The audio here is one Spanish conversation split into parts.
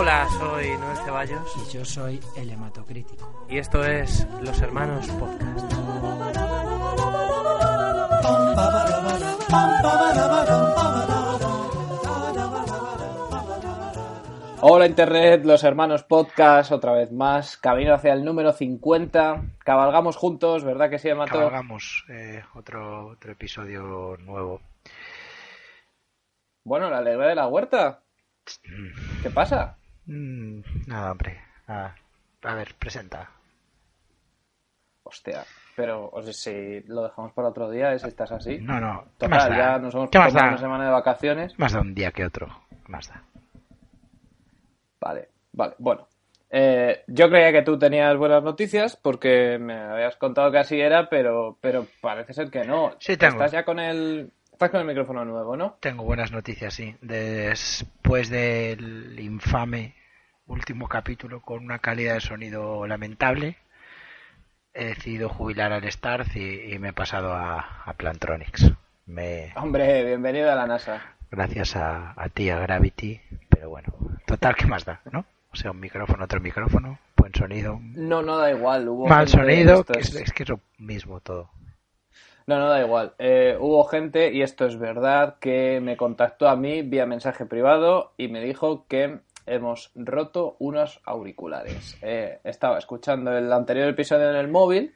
Hola, soy Noel Ceballos Y yo soy el hematocrítico. y esto es Los Hermanos Podcast. Hola Internet, los hermanos podcast, otra vez más, camino hacia el número 50, cabalgamos juntos, ¿verdad que sí, Mato? Cabalgamos eh, otro, otro episodio nuevo. Bueno, la alegría de la huerta, ¿qué pasa? Mm, nada, hombre. nada. A ver, presenta. Hostia, pero o sea, si lo dejamos para otro día, es estás así. No, no. ¿Qué más Total, da? ya nos hemos ¿Qué más da? una semana de vacaciones. Más da un día que otro. ¿Qué más da? Vale, vale, bueno. Eh, yo creía que tú tenías buenas noticias porque me habías contado que así era, pero, pero parece ser que no. Sí, tengo. Estás ya con el, estás con el micrófono nuevo, ¿no? Tengo buenas noticias, sí. Después del infame último capítulo con una calidad de sonido lamentable, he decidido jubilar al Starz y, y me he pasado a, a Plantronics. Me, Hombre, bienvenido a la NASA. gracias a, a ti, a Gravity, pero bueno, total, ¿qué más da? ¿No? O sea, un micrófono, otro micrófono, buen sonido, No, no da igual. Hubo mal sonido, que es, es que es lo mismo todo. No, no da igual. Eh, hubo gente, y esto es verdad, que me contactó a mí vía mensaje privado y me dijo que hemos roto unos auriculares. Eh, estaba escuchando el anterior episodio en el móvil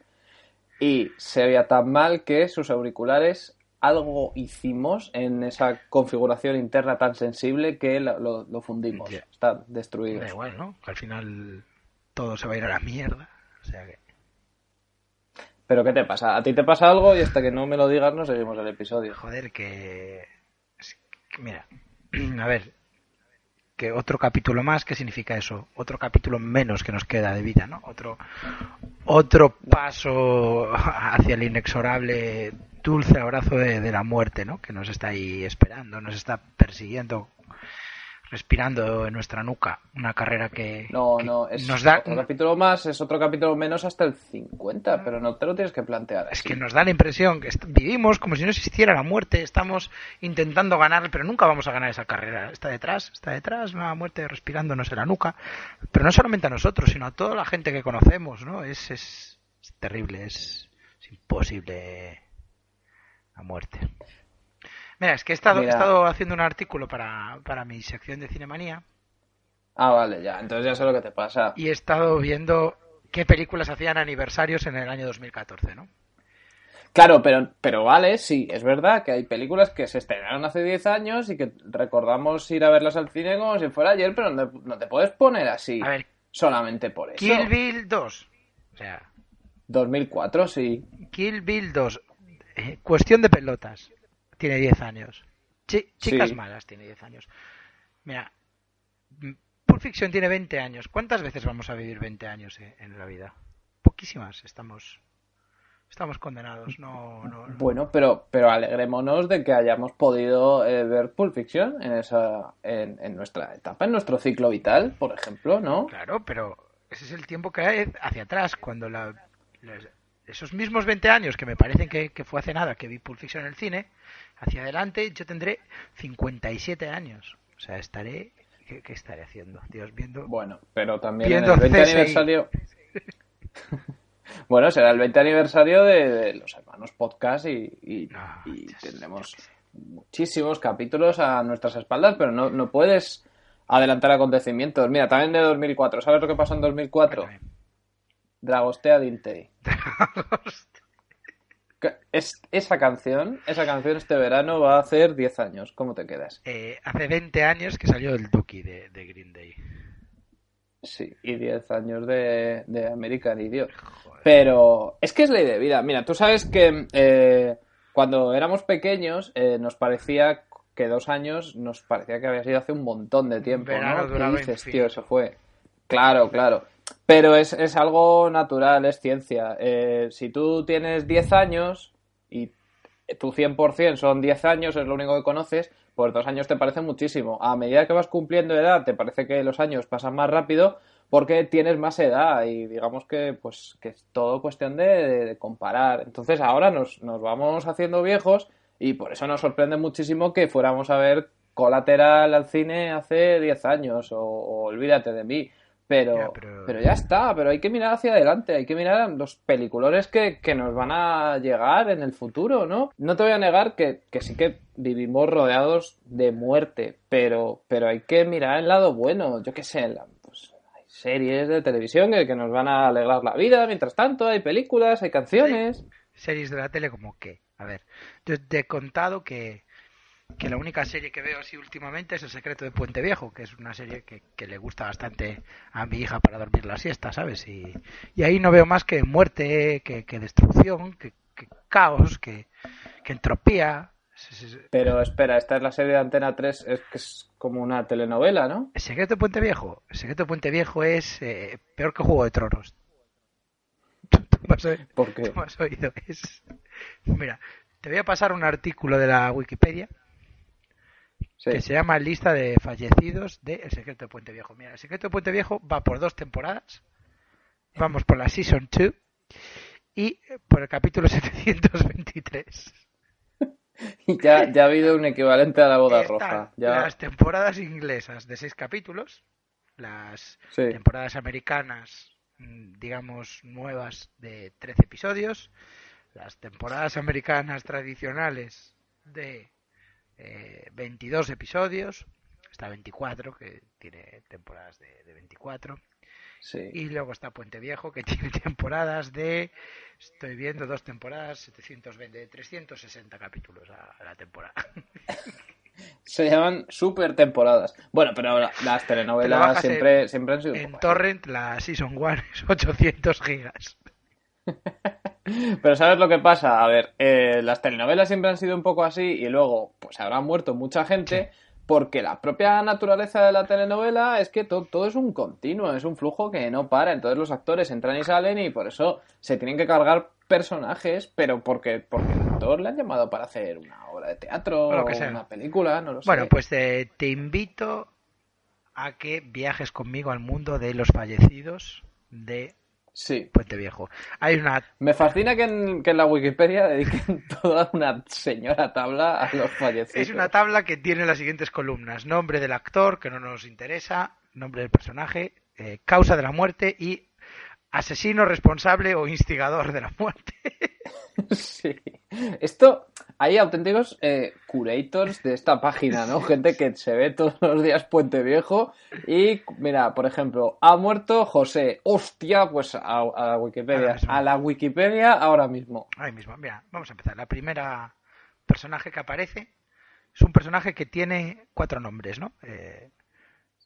y se veía tan mal que sus auriculares algo hicimos en esa configuración interna tan sensible que lo, lo- lo fundimos. Ya. Están destruidos. Da igual, ¿no? Al final todo se va a ir a la mierda. O sea que... Pero ¿qué te pasa? ¿A ti te pasa algo? Y hasta que no me lo digas no seguimos el episodio. Joder, que... Mira, a ver, que otro capítulo más, ¿qué significa eso? Otro capítulo menos que nos queda de vida, ¿no? Otro, otro paso hacia el inexorable dulce abrazo de, de la muerte, ¿no? Que nos está ahí esperando, nos está persiguiendo, respirando en nuestra nuca. Una carrera que, No, que no, es nos da... otro capítulo más, es otro capítulo menos hasta el 50, pero no te lo tienes que plantear Es que nos da la impresión que vivimos como si no existiera la muerte, estamos intentando ganar, pero nunca vamos a ganar esa carrera. Está detrás, está detrás, la muerte respirándonos en la nuca. Pero no solamente a nosotros, sino a toda la gente que conocemos, ¿no? Es, es, es terrible, es, es imposible la muerte. Mira, es que he estado, he estado haciendo un artículo para, para mi sección de Cinemanía Ah, vale, ya, entonces ya sé lo que te pasa. y he estado viendo qué películas hacían aniversarios en el año 2014, ¿no? Claro, pero, pero vale, sí, es verdad que hay películas que se estrenaron hace 10 años y que recordamos ir a verlas al cine como si fuera ayer, pero no, no te puedes poner así A ver, solamente por eso. Kill Bill 2. O sea, 2004, sí. Kill Bill 2. eh, cuestión de pelotas. Tiene 10 años. Chi- chicas Sí. malas tiene 10 años. Mira, mm, Pulp Fiction tiene 20 años. ¿Cuántas veces vamos a vivir 20 años eh, en la vida? Poquísimas. Estamos estamos condenados. No, no, no. Bueno, pero, pero alegrémonos de que hayamos podido eh, ver Pulp Fiction en, esa, en, en nuestra etapa, en nuestro ciclo vital, por ejemplo, ¿no? Claro, pero ese es el tiempo que hay hacia atrás. Cuando la, esos mismos 20 años que me parecen que, que fue hace nada que vi Pulp Fiction en el cine, hacia adelante yo tendré 57 años. O sea, estaré... ¿Qué, qué estaré haciendo? Dios, viendo... Bueno, pero también Viendo en el 20 CSI. aniversario. bueno, será el 20 aniversario de, de los hermanos podcast y, y- No, y Dios, tendremos muchísimos capítulos a nuestras espaldas, pero no, no puedes adelantar acontecimientos. Mira, también de 2004. ¿Sabes lo que pasó en 2004? Cuéntame. Dragostea Dintei. Es, esa canción, esa canción este verano va a hacer 10 años. ¿Cómo te quedas? Eh, hace 20 años que salió el Duki de, de Green Day. Sí, y 10 años de, de American Idiot. Pero es que es ley de vida. Mira, tú sabes que eh, cuando éramos pequeños eh, nos parecía que dos años nos parecía que había sido hace un montón de tiempo, verano ¿no? ¿Qué dices, tío? Eso fue. Claro, claro. Pero es, es algo natural, es ciencia. Eh, si tú tienes 10 años y tu 100% son 10 años, es lo único que conoces, pues dos años te parece muchísimo. A medida que vas cumpliendo edad, te parece que los años pasan más rápido porque tienes más edad y digamos que pues que es todo cuestión de, de- comparar. Entonces ahora nos, nos vamos haciendo viejos y por eso nos sorprende muchísimo que fuéramos a ver Colateral al cine hace 10 años o, o Olvídate de mí. Pero, Ya, pero... pero- ya está, pero hay que mirar hacia adelante, hay que mirar los peliculones que, que nos van a llegar en el futuro, ¿no? No te voy a negar que, que sí que vivimos rodeados de muerte, pero, pero hay que mirar el lado bueno, yo qué sé, la- pues, hay series de televisión que, que nos van a alegrar la vida, mientras tanto hay películas, hay canciones. Series de la tele como qué. A ver, yo te he contado que, que la única serie que veo así últimamente es El secreto de Puente Viejo, que es una serie que, que le gusta bastante a mi hija para dormir la siesta, ¿sabes? Y, y ahí no veo más que muerte, que, que destrucción, que, que caos, que, entropía. Pero espera, esta es la serie de Antena 3, es que es como una telenovela, ¿no? El secreto de Puente Viejo. El secreto de Puente Viejo es eh, peor que Juego de Tronos. ¿Tú, tú me has oído? Porque ¿Tú me has oído? Es... Mira, te voy a pasar un artículo de la Wikipedia sí, que se llama Lista de fallecidos de El secreto de Puente Viejo. Mira, El secreto de Puente Viejo va por dos temporadas. Vamos por la Season 2 y por el capítulo 723. y ya, ya ha habido un equivalente a la boda Están roja. Ya, las temporadas inglesas de seis capítulos, las sí. temporadas americanas, mm, digamos, nuevas de 13 episodios, las temporadas americanas tradicionales de eh, 22 episodios, está 24, que tiene temporadas de, de 24, sí. y luego está Puente Viejo, que tiene temporadas de, estoy viendo dos temporadas, 720, de 360 capítulos a, a la temporada. Se llaman super temporadas. Bueno, pero la- las telenovelas siempre, siempre han sido En Torrent la Season 1 es 800 gigas. Pero ¿sabes lo que pasa? A ver, eh, las telenovelas siempre han sido un poco así y luego pues habrá muerto mucha gente porque la propia naturaleza de la telenovela es que to- todo es un continuo, es un flujo que no para. Entonces los actores entran y salen y por eso se tienen que cargar personajes, pero porque, porque el actor le han llamado para hacer una obra de teatro O lo o que sea. una película, no lo sé. Bueno, pues eh, te invito a que viajes conmigo al mundo de los fallecidos de Sí. Puente Viejo. Hay una Me fascina que en, que en la Wikipedia dediquen toda una señora tabla a los fallecidos. es una tabla que tiene las siguientes columnas: nombre del actor, que no nos interesa, nombre del personaje, eh, causa de la muerte y asesino responsable o instigador de la muerte. Sí. Esto, hay auténticos eh, curators de esta página, ¿no? Gente que se ve todos los días Puente Viejo y, mira, por ejemplo, ha muerto José. Hostia, pues a, a la Wikipedia. A la Wikipedia ahora mismo. Ahí mismo, mira, vamos a empezar. La primera personaje que aparece es un personaje que tiene cuatro nombres, ¿no? Eh,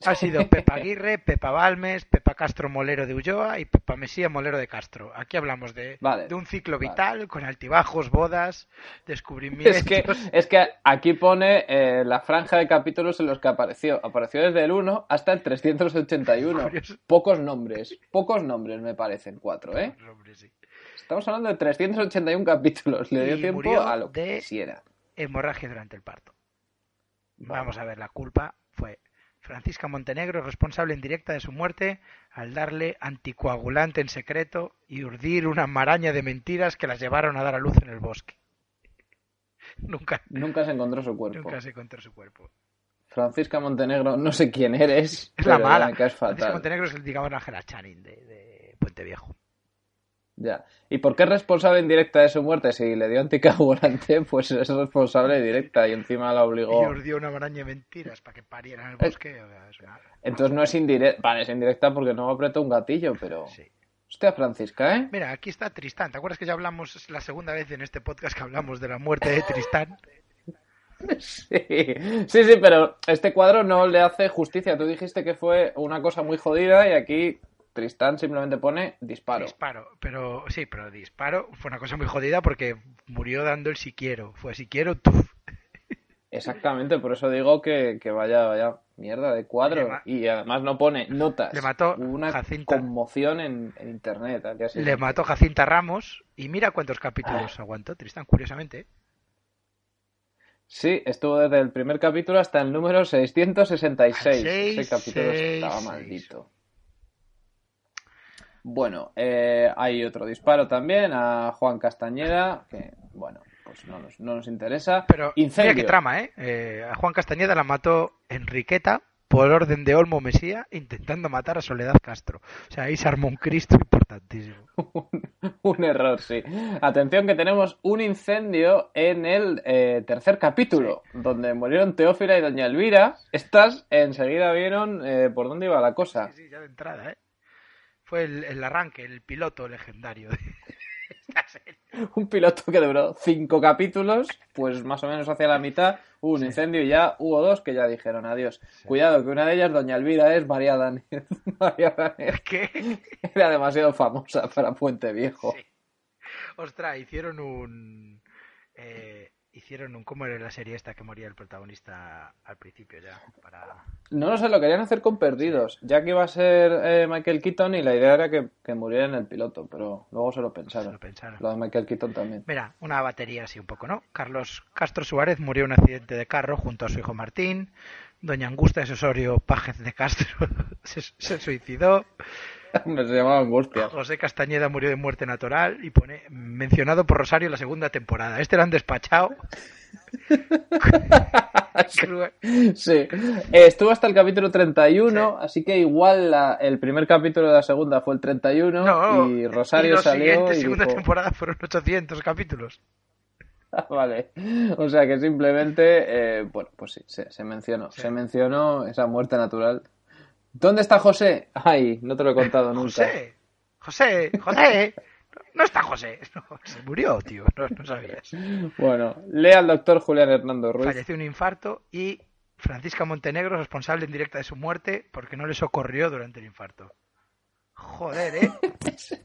ha sido Pepa Aguirre, Pepa Balmes, Pepa Castro Molero de Ulloa y Pepa Mesía Molero de Castro. Aquí hablamos de, Vale, de un ciclo vale. vital con altibajos, bodas, descubrimientos. Es que, es que aquí pone eh, la franja de capítulos en los que apareció. Apareció desde el 1 hasta el 381. Curioso. Pocos nombres. Pocos nombres me parecen, cuatro, ¿eh? Sí. Estamos hablando de 381 capítulos. Le dio Y tiempo a lo que de- quisiera. Hemorragia durante el parto. Vamos a ver, la culpa fue Francisca Montenegro, responsable en directa de su muerte, al darle anticoagulante en secreto y urdir una maraña de mentiras que las llevaron a dar a luz en el bosque. Nunca, Nunca se encontró su cuerpo. nunca se encontró su cuerpo. Francisca Montenegro, no sé quién eres. Es la mala. caes Francisca fatal. Montenegro es el, digamos, Ángela Channing de, de Puente Viejo. Ya. ¿Y por qué es responsable en directa de su muerte? Si le dio anticoagulante, pues es responsable directa y encima la Y obligó. urdió una maraña de mentiras para que pariera en el bosque. es Entonces no es indirecta. Vale, es indirecta porque no apretó un gatillo, pero. sí. Hostia, Francisca, ¿eh? Mira, aquí está Tristán. ¿Te acuerdas que ya hablamos, la segunda vez en este podcast que hablamos de la muerte de Tristán? Sí, sí, sí, pero este cuadro no le hace justicia. Tú dijiste que fue una cosa muy jodida y aquí Tristán simplemente pone disparo. Disparo, pero sí, pero disparo fue una cosa muy jodida porque murió dando el si quiero. Fue si quiero, tú. Exactamente, por eso digo que, que vaya, vaya mierda de cuadro. Y además no pone notas. Le mató una Jacinta. conmoción en, en internet. Le mató Jacinta Ramos y mira cuántos capítulos aguantó Tristán, curiosamente. ¿eh? Sí, estuvo desde el primer capítulo hasta el número 666. Seis, Ese capítulo seis, estaba seis. Bueno, eh, hay otro disparo también a Juan Castañeda, que, bueno, pues no nos, no nos interesa. Pero Incendio. mira qué trama, ¿eh? Eh, A Juan Castañeda la mató Enriqueta por orden de Olmo Mesía intentando matar a Soledad Castro. O sea, ahí se armó un Cristo importantísimo. Un error, sí. Atención que tenemos un incendio en el eh, tercer capítulo, donde murieron Teófila y Doña Elvira. Estas enseguida vieron eh, por dónde iba la cosa. Sí, sí, ya de entrada, ¿eh? Fue el, el arranque, el piloto legendario de esta serie. Un piloto que duró cinco capítulos, pues más o menos hacia la mitad hubo un incendio y ya hubo dos que ya dijeron adiós. Cuidado, que una de ellas, Doña Elvira, es María Danés. María Danés ¿Qué? era demasiado famosa para Puente Viejo. Sí. Ostras, hicieron un... eh, hicieron un... ¿Cómo era la serie esta que moría el protagonista al principio ya? Para... No lo sé, lo querían hacer con Perdidos, ya que iba a ser eh, Michael Keaton y la idea era que, que muriera en el piloto, pero luego se lo Se pensaron. lo pensaron. Lo de Michael Keaton también. Mira, una batería así un poco, ¿no? Carlos Castro Suárez murió en un accidente de carro junto a su hijo Martín. Doña Angusta de Osorio Pájez de Castro se, se suicidó. Me se llamaba Angustia. José Castañeda murió de muerte natural y pone mencionado por Rosario la segunda temporada. Este lo han despachado. Sí, Eh, estuvo hasta el capítulo 31, así que igual la- el primer capítulo de la segunda fue el 31 No, y Rosario y los salió y segunda dijo, temporada fueron 800 capítulos. "Ah, vale, o sea que simplemente, eh, bueno, pues sí, se, se mencionó, Sí. se mencionó esa muerte natural. ¿Dónde está José? Ay, no te lo he contado nunca. José, José, José. No está José. No, se murió, tío. No, no sabías. Bueno, lea al doctor Julián Hernando Ruiz. Falleció un infarto y Francisca Montenegro responsable en directa de su muerte porque no le socorrió durante el infarto. Joder, ¿eh?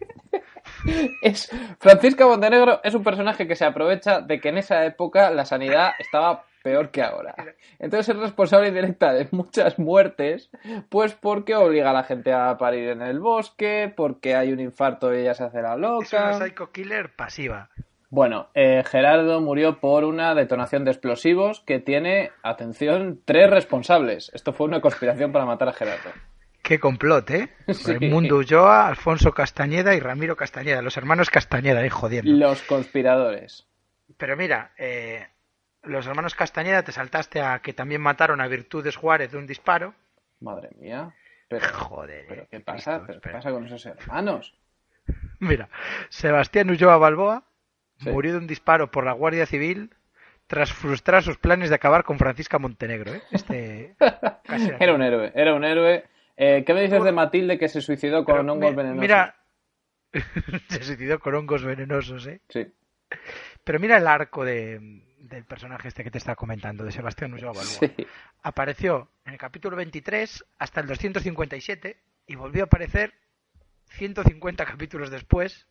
Es, Francisca Montenegro es un personaje que se aprovecha de que en esa época la sanidad estaba peor que ahora. Entonces es responsable indirecta de muchas muertes, pues porque obliga a la gente a parir en el bosque, porque hay un infarto y ella se hace la Es una loca. psycho killer pasiva. Bueno, eh, Gerardo murió por una detonación de explosivos que tiene, atención, tres responsables. Esto fue una conspiración para matar a Gerardo. Qué complot, ¿eh? Sí. Mundo Ulloa, Alfonso Castañeda y Ramiro Castañeda, los hermanos Castañeda, ahí jodiendo. Los conspiradores. Pero mira, eh, los hermanos Castañeda te saltaste a que también mataron a Virtudes Juárez de un disparo. Madre mía. Pero, Joder, pero eh, ¿qué pasa? Cristo, ¿Pero ¿Qué pasa con esos hermanos? Mira, Sebastián Ulloa Balboa Sí. murió de un disparo por la Guardia Civil tras frustrar sus planes de acabar con Francisca Montenegro. ¿eh? Este Era un héroe, era un héroe. Eh, ¿Qué me dices de Matilde que se suicidó con Pero hongos mi- venenosos? Mira, se suicidó con hongos venenosos, ¿eh? Sí. Pero mira el arco de, del personaje este que te estaba comentando, de Sebastián Ulloa sí. Apareció en el capítulo 23 hasta el 257 y volvió a aparecer 150 capítulos después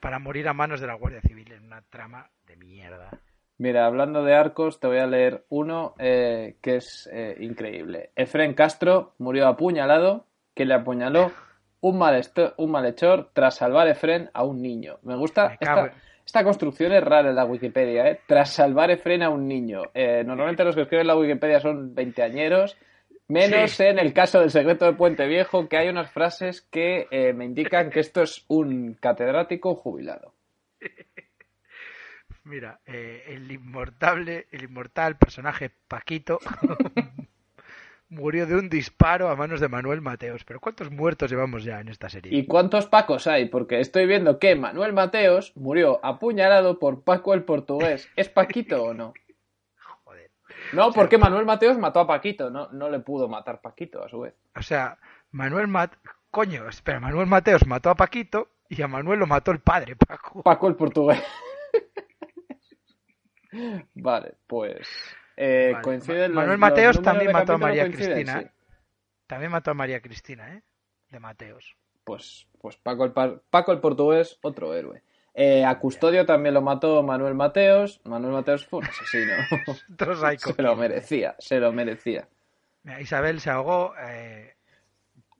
para morir a manos de la Guardia Civil en una trama de mierda. Mira, hablando de arcos, te voy a leer uno eh, que es eh, increíble. Efren Castro murió apuñalado, que le apuñaló un, un malhechor tras salvar Efren a un niño. Me gusta Me esta, construcción es rara en la Wikipedia, ¿eh? Tras salvar Efren a un niño. Eh, normalmente los que escriben la Wikipedia son veinteañeros. Menos Sí. en el caso del secreto de Puente Viejo, que hay unas frases que eh, me indican que esto es un catedrático jubilado. Mira, eh, el inmortable, el inmortal personaje Paquito murió de un disparo a manos de Manuel Mateos. Pero ¿cuántos muertos llevamos ya en esta serie? ¿Y cuántos Pacos hay? Porque estoy viendo que Manuel Mateos murió apuñalado por Paco el portugués. ¿Es Paquito o no? Joder. No, porque Manuel Mateos mató a Paquito, no, no le pudo matar Paquito a su vez. O sea, Manuel Mat... Coño, espera, Manuel Mateos mató a Paquito y a Manuel lo mató el padre, Paco. Paco el portugués. Vale, pues. Eh, Vale. coinciden Manuel los- Mateos también mató a María Cristina. sí. ¿eh? También mató a María Cristina, ¿eh? De Mateos. Pues, pues Paco, el Paco el portugués, otro héroe. Eh, a Custodio también lo mató Manuel Mateos. Manuel Mateos fue un asesino. Se lo merecía, se lo merecía. Mira, Isabel se ahogó, eh,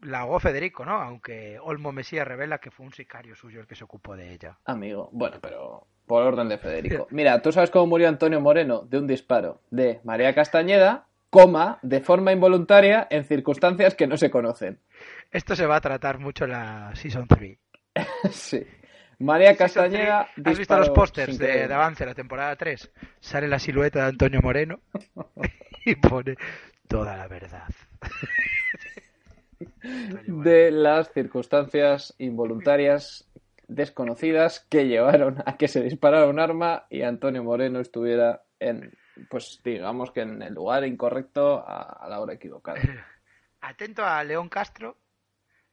la ahogó Federico, ¿no? Aunque Olmo Mesía revela que fue un sicario suyo el que se ocupó de ella. Amigo, bueno, pero por orden de Federico. Mira, ¿tú sabes cómo murió Antonio Moreno? De un disparo de María Castañeda, coma, de forma involuntaria, en circunstancias que no se conocen. Esto se va a tratar mucho en la Season 3. sí. María Castañeda. ¿Has visto los pósters de, avance de la temporada 3? Sale la silueta de Antonio Moreno y pone toda la verdad. De las circunstancias involuntarias desconocidas que llevaron a que se disparara un arma y Antonio Moreno estuviera en, pues digamos que en el lugar incorrecto a, la hora equivocada. Atento a León Castro,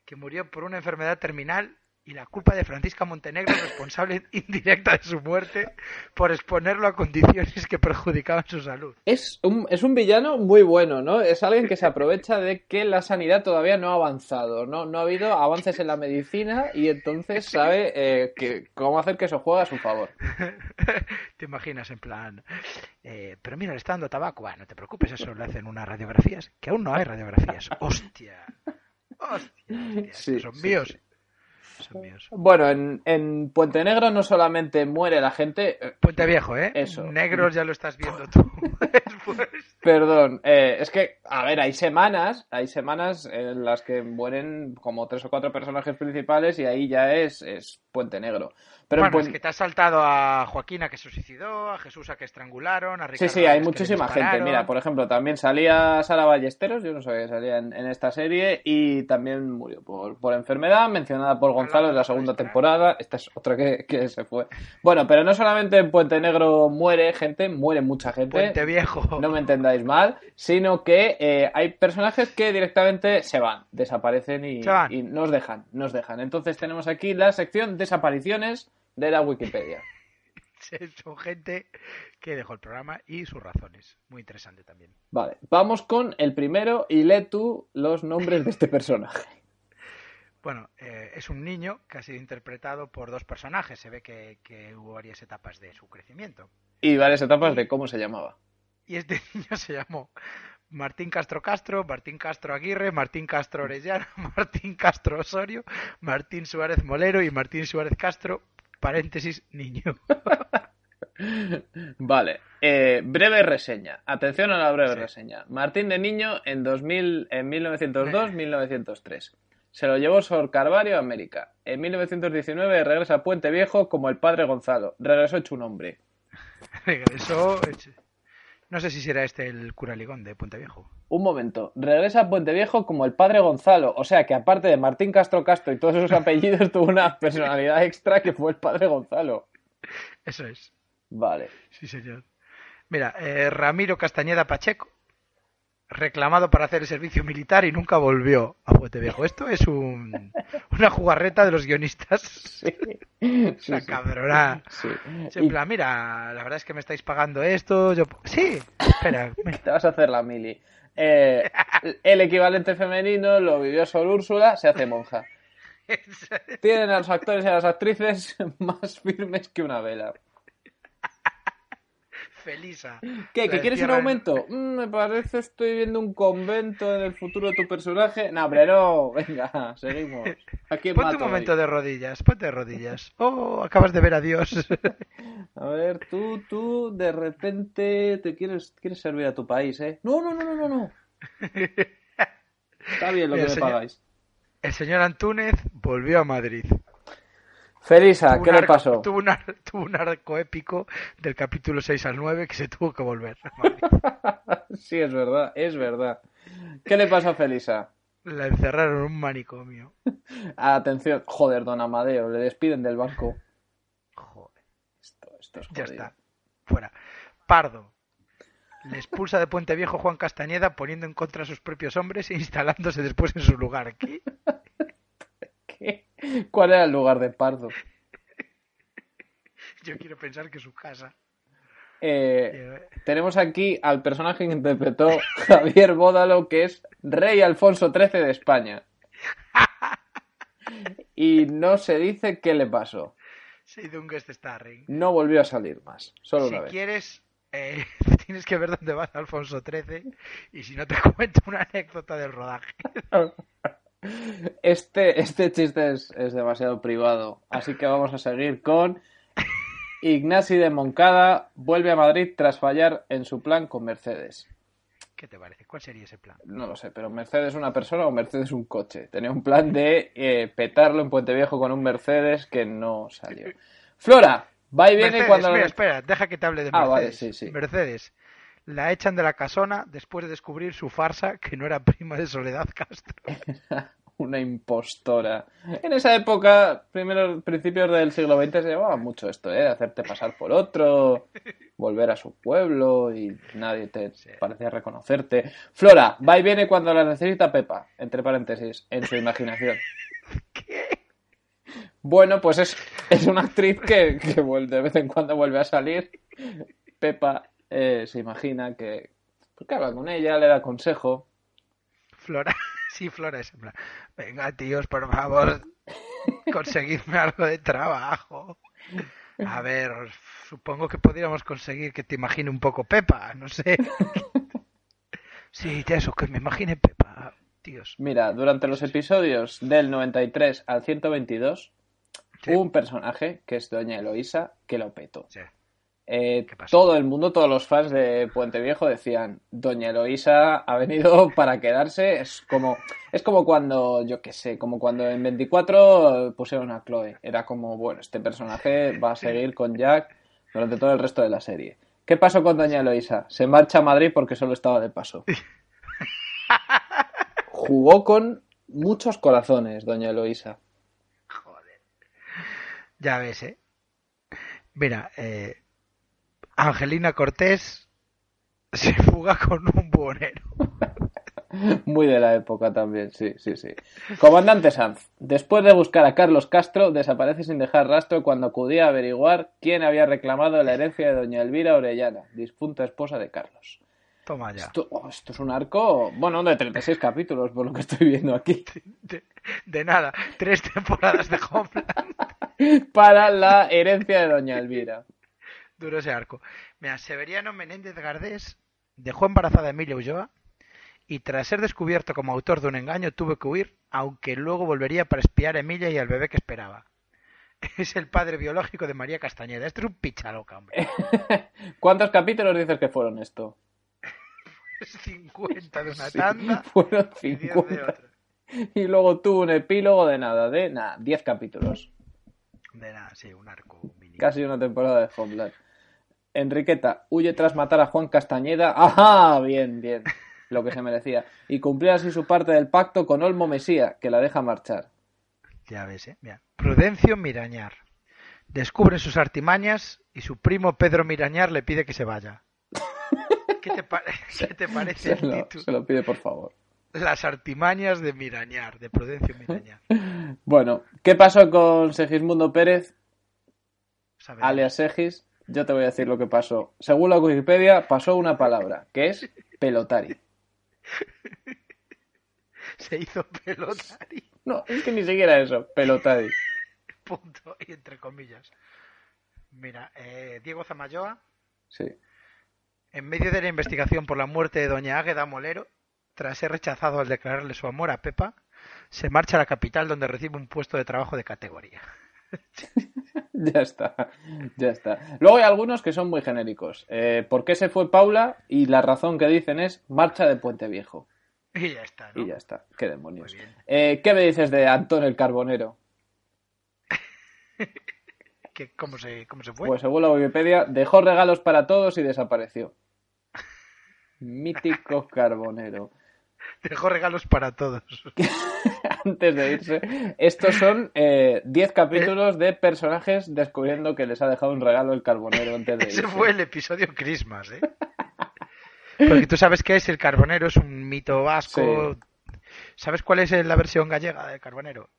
que murió por una enfermedad terminal y la culpa de Francisca Montenegro, responsable indirecta de su muerte, por exponerlo a condiciones que perjudicaban su salud. Es un, es un villano muy bueno, ¿no? Es alguien que se aprovecha de que la sanidad todavía no ha avanzado, ¿no? No ha habido avances en la medicina y entonces sabe eh, que, cómo hacer que eso juegue a su favor. Te imaginas en plan, eh, pero mira, le está dando tabaco. Bueno, no te preocupes, eso le hacen unas radiografías, que aún no hay radiografías. Hostia, hostia, hostia, Sí, son sí, míos. sí. Bueno, en, en Puente Negro no solamente muere la gente, eh, Puente Viejo, ¿eh? Eso. Negros ya lo estás viendo tú. Perdón, eh, es que, a ver, hay semanas, hay semanas en las que mueren como tres o cuatro personajes principales y ahí ya es, es Puente Negro. Pero en bueno, es Puen- que te has saltado a Joaquina que se suicidó, a Jesús a que estrangularon, a Sí, Ricardo sí, hay que le muchísima gente. Mira, por ejemplo, también salía Sara Ballesteros, yo no sabía que salía en, en esta serie, y también murió por, por enfermedad, mencionada por Gonzalo en la segunda temporada. Esta es otra que, que se fue. Bueno, pero no solamente en Puente Negro muere gente, muere mucha gente. Puente Viejo. no me entendáis mal, sino que eh, hay personajes que directamente se van, desaparecen y, Se van. y nos dejan, nos dejan. Entonces tenemos aquí la sección desapariciones de la Wikipedia. Son gente que dejó el programa y sus razones. Muy interesante también. Vale, vamos con el primero y lee tú los nombres de este personaje. Bueno, eh, es un niño que ha sido interpretado por dos personajes. Se ve que, que hubo varias etapas de su crecimiento. Y varias etapas de cómo se llamaba. Y este niño se llamó Martín Castro Castro, Martín Castro Aguirre, Martín Castro Orellana, Martín Castro Osorio, Martín Suárez Molero y Martín Suárez Castro, paréntesis, niño. Vale, eh, breve reseña. Atención a la breve Sí. reseña. Martín de Niño en 2000, en 1902-1903. Se lo llevó Sor Carvario a América. En 1919 regresa a Puente Viejo como el padre Gonzalo. Regresó hecho un hombre. Regresó. No sé si será este el cura Ligón de Puente Viejo. Un momento. Regresa a Puente Viejo como el padre Gonzalo. O sea que aparte de Martín Castro Castro y todos esos apellidos, tuvo una personalidad extra que fue el padre Gonzalo. Eso es. Vale. Sí, señor. Mira, eh, Ramiro Castañeda Pacheco, reclamado para hacer el servicio militar y nunca volvió a Puente Viejo. Esto es un, una jugarreta de los guionistas. Sí. Sí. cabrona. Sí. En plan, mira, la verdad es que me estáis pagando esto. Yo... Sí, espera. te vas a hacer la mili. Eh, el equivalente femenino lo vivió Sor Úrsula, se hace monja. Tienen a los actores y a las actrices más firmes que una vela. Felisa. ¿Qué? La ¿Que quieres un aumento? Mm, me parece estoy viendo un convento en el futuro de tu personaje. No, hombre, no. Venga, seguimos. Aquí Ponte un momento de rodillas, ponte de rodillas. Oh, acabas de ver a Dios. A ver, tú, tú, de repente te quieres, quieres servir a tu país, ¿eh? No, no, no, no, no, no. Está bien lo Mira, que me señor- pagáis. El señor Antúnez volvió a Madrid. Felisa, ¿qué le pasó? Tuvo un, ar- tuvo un arco épico del capítulo 6 al 9 que se tuvo que volver. sí, es verdad, es verdad. ¿Qué le pasó a Felisa? La encerraron en un manicomio. Atención, joder, don Amadeo, le despiden del banco. Joder, Esto, esto es ya está. Fuera. Pardo. Le expulsa de Puente Viejo Juan Castañeda poniendo en contra a sus propios hombres e instalándose después en su lugar. ¿Qué? ¿Qué? ¿Cuál era el lugar de Pardo? Yo quiero pensar que su casa. Eh, tenemos aquí al personaje que interpretó Javier Bódalo, que es Rey Alfonso XIII de España. Y no se dice qué le pasó. No volvió a salir más, solo Si una vez. quieres, eh, tienes que ver dónde va Alfonso XIII y si no te cuento una anécdota del rodaje. Este, este chiste es, es demasiado privado, así que vamos a seguir con Ignasi de Moncada vuelve a Madrid tras fallar en su plan con Mercedes. ¿Qué te parece? ¿Cuál sería ese plan? No lo sé, pero Mercedes una persona o Mercedes un coche. Tenía un plan de eh, petarlo en Puente Viejo con un Mercedes que no salió. Flora, va y viene Mercedes, cuando... mira, espera, deja que te hable de Ah, Mercedes. vale, sí, sí. Mercedes, la echan de la casona después de descubrir su farsa que no era prima de Soledad Castro. Una impostora. En esa época, primeros principios del siglo XX, se llevaba mucho esto, ¿eh? Hacerte pasar por otro, volver a su pueblo y nadie te parecía reconocerte. Flora, va y viene cuando la necesita Pepa, entre paréntesis, en su imaginación. Bueno, pues es, es una actriz que, que de vez en cuando vuelve a salir. Pepa eh, se imagina que, pues que habla con ella, le da consejo. Flora, sí, Flora es en plan, venga tíos, por favor, conseguidme algo de trabajo. A ver, supongo que podríamos conseguir que te imagine un poco Pepa, no sé. Sí, eso, que me imagine Pepa, tíos. Mira, durante los episodios del 93 al 122, Sí. hubo un personaje, que es Doña Eloísa, que lo petó. Sí. Eh, todo el mundo, todos los fans de Puente Viejo decían, Doña Eloísa ha venido para quedarse. Es como, es como cuando, yo qué sé, como cuando en 24 pusieron a Chloe. Era como, bueno, este personaje va a seguir con Jack durante todo el resto de la serie. ¿Qué pasó con Doña Eloísa? Se marcha a Madrid porque solo estaba de paso. Jugó con muchos corazones, Doña Eloísa. Joder. Ya ves, ¿eh? Mira, eh, Angelina Cortés se fuga con un buhonero. Muy de la época también, sí, sí, sí. Comandante Sanz, después de buscar a Carlos Castro, desaparece sin dejar rastro cuando acudía a averiguar quién había reclamado la herencia de doña Elvira Orellana, difunta esposa de Carlos. Toma ya. Esto, oh, esto es un arco, bueno, de 36 capítulos, por lo que estoy viendo aquí, De, de nada, tres temporadas de Homeland. para la herencia de doña Elvira. Duro ese arco. Mira, Severiano Menéndez Gardés dejó embarazada a Emilia Ulloa y tras ser descubierto como autor de un engaño tuvo que huir, aunque luego volvería para espiar a Emilia y al bebé que esperaba. Es el padre biológico de María Castañeda. Este es un pichaloca, hombre. ¿Cuántos capítulos dices que fueron esto? Es 50 de una Sí, tanda fueron y 10 de 50. otra. Y luego tuvo un epílogo de nada, de nada, 10 capítulos. De nada, sí, un arco mini. Casi una temporada de Homeland. Enriqueta huye tras matar a Juan Castañeda. ¡Ajá! Bien, bien. Lo que se merecía. Y cumplir así su parte del pacto con Olmo Mesía, que la deja marchar. Ya ves, ¿eh? Mira. Prudencio Mirañar. Descubre sus artimañas y su primo Pedro Mirañar le pide que se vaya. ¿Qué te, pa- qué te parece Se el lo, título? se lo pide, por favor. Las artimañas de Mirañar, de Prudencio Mirañar. Bueno, ¿qué pasó con Segismundo Pérez, alias Segis? Yo te voy a decir lo que pasó. Según la Wikipedia, pasó una palabra, que es pelotari. Se hizo pelotari. No, es que ni siquiera eso, pelotari. Punto. Y entre comillas. Mira, eh, Diego Zamayoa, Sí. en medio de la investigación por la muerte de doña Águeda Molero, tras ser rechazado al declararle su amor a Pepa, se marcha a la capital donde recibe un puesto de trabajo de categoría. Ya está, ya está. Luego hay algunos que son muy genéricos. Eh, ¿Por qué se fue Paula? Y la razón que dicen es marcha de Puente Viejo. Y ya está, ¿no? Y ya está. ¿Qué demonios? Eh, ¿Qué me dices de Antón el Carbonero? ¿Qué- cómo, se, ¿Cómo se fue? Pues según la Wikipedia, dejó regalos para todos y desapareció. Mítico Carbonero. Dejó regalos para todos. Antes de irse, estos son eh, 10 capítulos de personajes descubriendo que les ha dejado un regalo el Carbonero antes de irse. Ese fue el episodio Christmas, ¿eh? Porque tú sabes que es el carbonero, es un mito vasco. ¿Sabes cuál es la versión gallega del carbonero?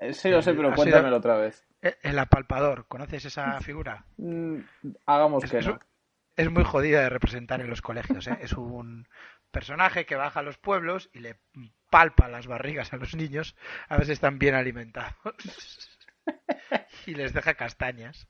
Eh, Sí, lo sé, pero Ha sido- cuéntamelo otra vez. Eh, El apalpador, ¿conoces esa figura? Mm, hagamos Es- que es no. es muy jodida de representar en los colegios. ¿eh? Es un personaje que baja a los pueblos y le palpa las barrigas a los niños a ver si están bien alimentados. y les deja castañas.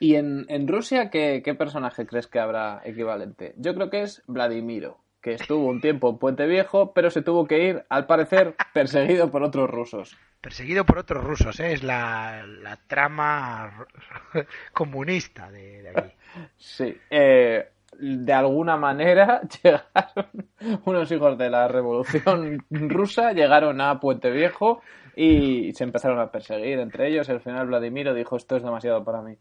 ¿Y en, en Rusia ¿qué, qué personaje crees que habrá equivalente? Yo creo que es Vladimiro, que estuvo un tiempo en Puente Viejo, pero se tuvo que ir, al parecer, perseguido por otros rusos. Perseguido por otros rusos, ¿eh? es la, la trama comunista de, de aquí. Sí. Eh, de alguna manera llegaron unos hijos de la revolución rusa, llegaron a Puente Viejo y se empezaron a perseguir entre ellos. Al final Vladimiro dijo esto es demasiado para mí.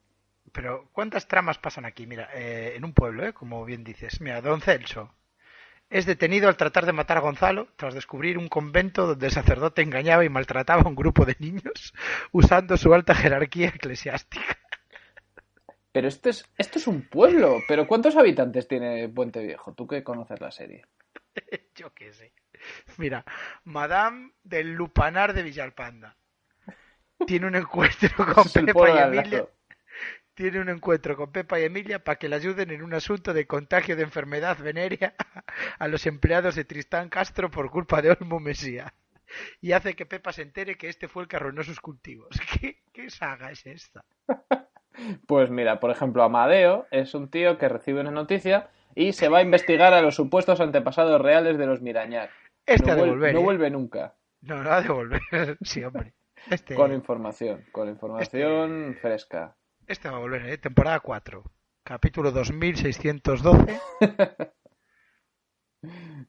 Pero ¿cuántas tramas pasan aquí? Mira, eh, en un pueblo, ¿eh? como bien dices. Mira, Don Celso es detenido al tratar de matar a Gonzalo tras descubrir un convento donde el sacerdote engañaba y maltrataba a un grupo de niños usando su alta jerarquía eclesiástica. Pero esto es, esto es un pueblo. ¿Pero cuántos habitantes tiene Puente Viejo? Tú que conoces la serie. Yo qué sé. Mira, Madame del Lupanar de Villalpanda. Tiene un encuentro con Pepa y Emilia. Tiene un encuentro con Pepa y Emilia para que le ayuden en un asunto de contagio de enfermedad venérea a los empleados de Tristán Castro por culpa de Olmo Mesía. Y hace que Pepa se entere que este fue el que arruinó sus cultivos. ¿Qué, qué saga es esta? Pues mira, por ejemplo, Amadeo es un tío que recibe una noticia y se va a investigar a los supuestos antepasados reales de los Mirañar. Este no, ha de vuel- volver. no ¿eh? vuelve nunca. No, no ha de volver. Sí, hombre. Este, Con información, con información fresca. este va a volver, ¿eh? Temporada 4. Capítulo 2612.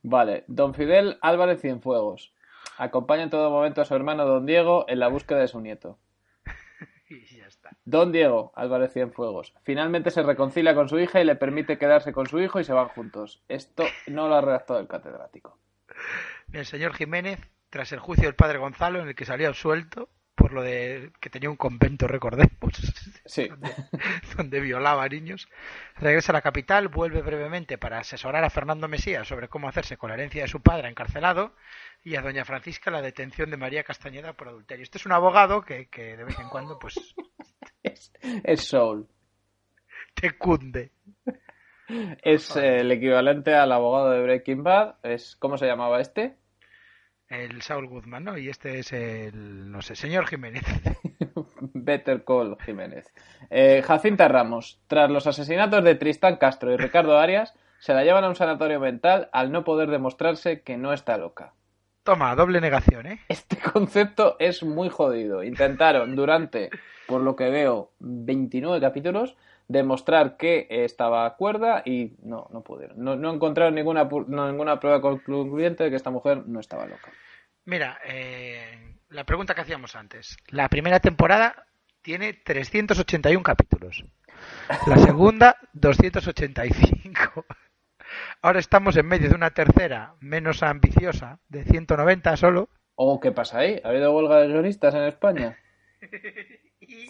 Vale, don Fidel Álvarez Cienfuegos. Acompaña en todo momento a su hermano don Diego en la búsqueda de su nieto. Y ya está. Don Diego Álvarez Cienfuegos. Finalmente se reconcilia con su hija y le permite quedarse con su hijo y se van juntos. Esto no lo ha redactado el catedrático. El señor Jiménez, tras el juicio del padre Gonzalo, en el que salió absuelto por lo de que tenía un convento, recordemos, Sí. donde, donde violaba a niños, regresa a la capital, vuelve brevemente para asesorar a Fernando Mesías sobre cómo hacerse con la herencia de su padre encarcelado y a doña Francisca la detención de María Castañeda por adulterio. Este es un abogado que, que de vez en cuando pues Es, es Soul. te cunde. Es eh, el equivalente al abogado de Breaking Bad. Es, ¿Cómo se llamaba este? El Saul Guzmán, ¿no? Y este es el, no sé, señor Jiménez. Better Call Jiménez. Eh, Jacinta Ramos. Tras los asesinatos de Tristán Castro y Ricardo Arias, se la llevan a un sanatorio mental al no poder demostrarse que no está loca. Toma, doble negación, ¿eh? Este concepto es muy jodido. Intentaron durante, por lo que veo, 29 capítulos, demostrar que estaba cuerda y no, no pudieron. No, no encontraron ninguna, no, ninguna prueba concluyente de que esta mujer no estaba loca. Mira, eh, la pregunta que hacíamos antes. La primera temporada tiene 381 capítulos. La segunda, 285. Ahora estamos en medio de una tercera menos ambiciosa, de 190 solo. Oh, ¿qué pasa ahí? ¿Ha habido huelga de guionistas en España? Y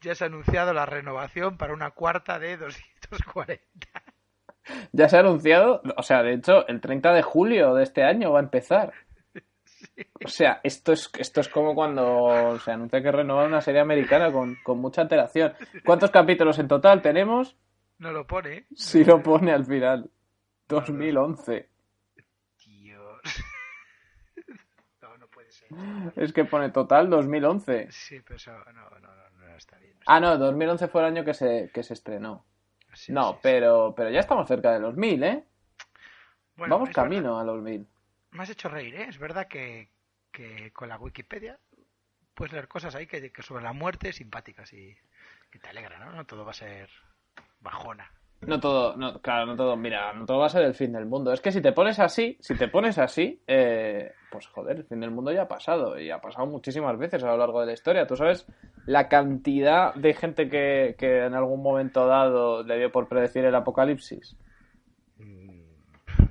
ya se ha anunciado la renovación para una cuarta de 240. Ya se ha anunciado, o sea, de hecho, el 30 de julio de este año va a empezar. O sea, esto es, esto es como cuando se anuncia que renueva una serie americana con, con mucha antelación. ¿Cuántos capítulos en total tenemos? No lo pone. Si lo pone al final. 2011. Dios. No, no puede ser. Es que pone total 2011. Sí, pero eso no, no, no, no está bien. Ah, no, 2011 fue el año que se, que se estrenó. Sí, No, sí, sí. pero, pero ya estamos cerca de los 1000, ¿eh? Bueno, Vamos camino a los 1000. verdad- Me has hecho reír, ¿eh? Es verdad que, que con la Wikipedia puedes leer cosas ahí que, que sobre la muerte simpáticas y que te alegra, ¿no? No todo va a ser bajona. No todo, no, claro, no todo, mira, no todo va a ser el fin del mundo. Es que si te pones así, si te pones así, eh, pues joder, el fin del mundo ya ha pasado y ha pasado muchísimas veces a lo largo de la historia. Tú sabes la cantidad de gente que, que en algún momento dado le dio por predecir el apocalipsis. Mm,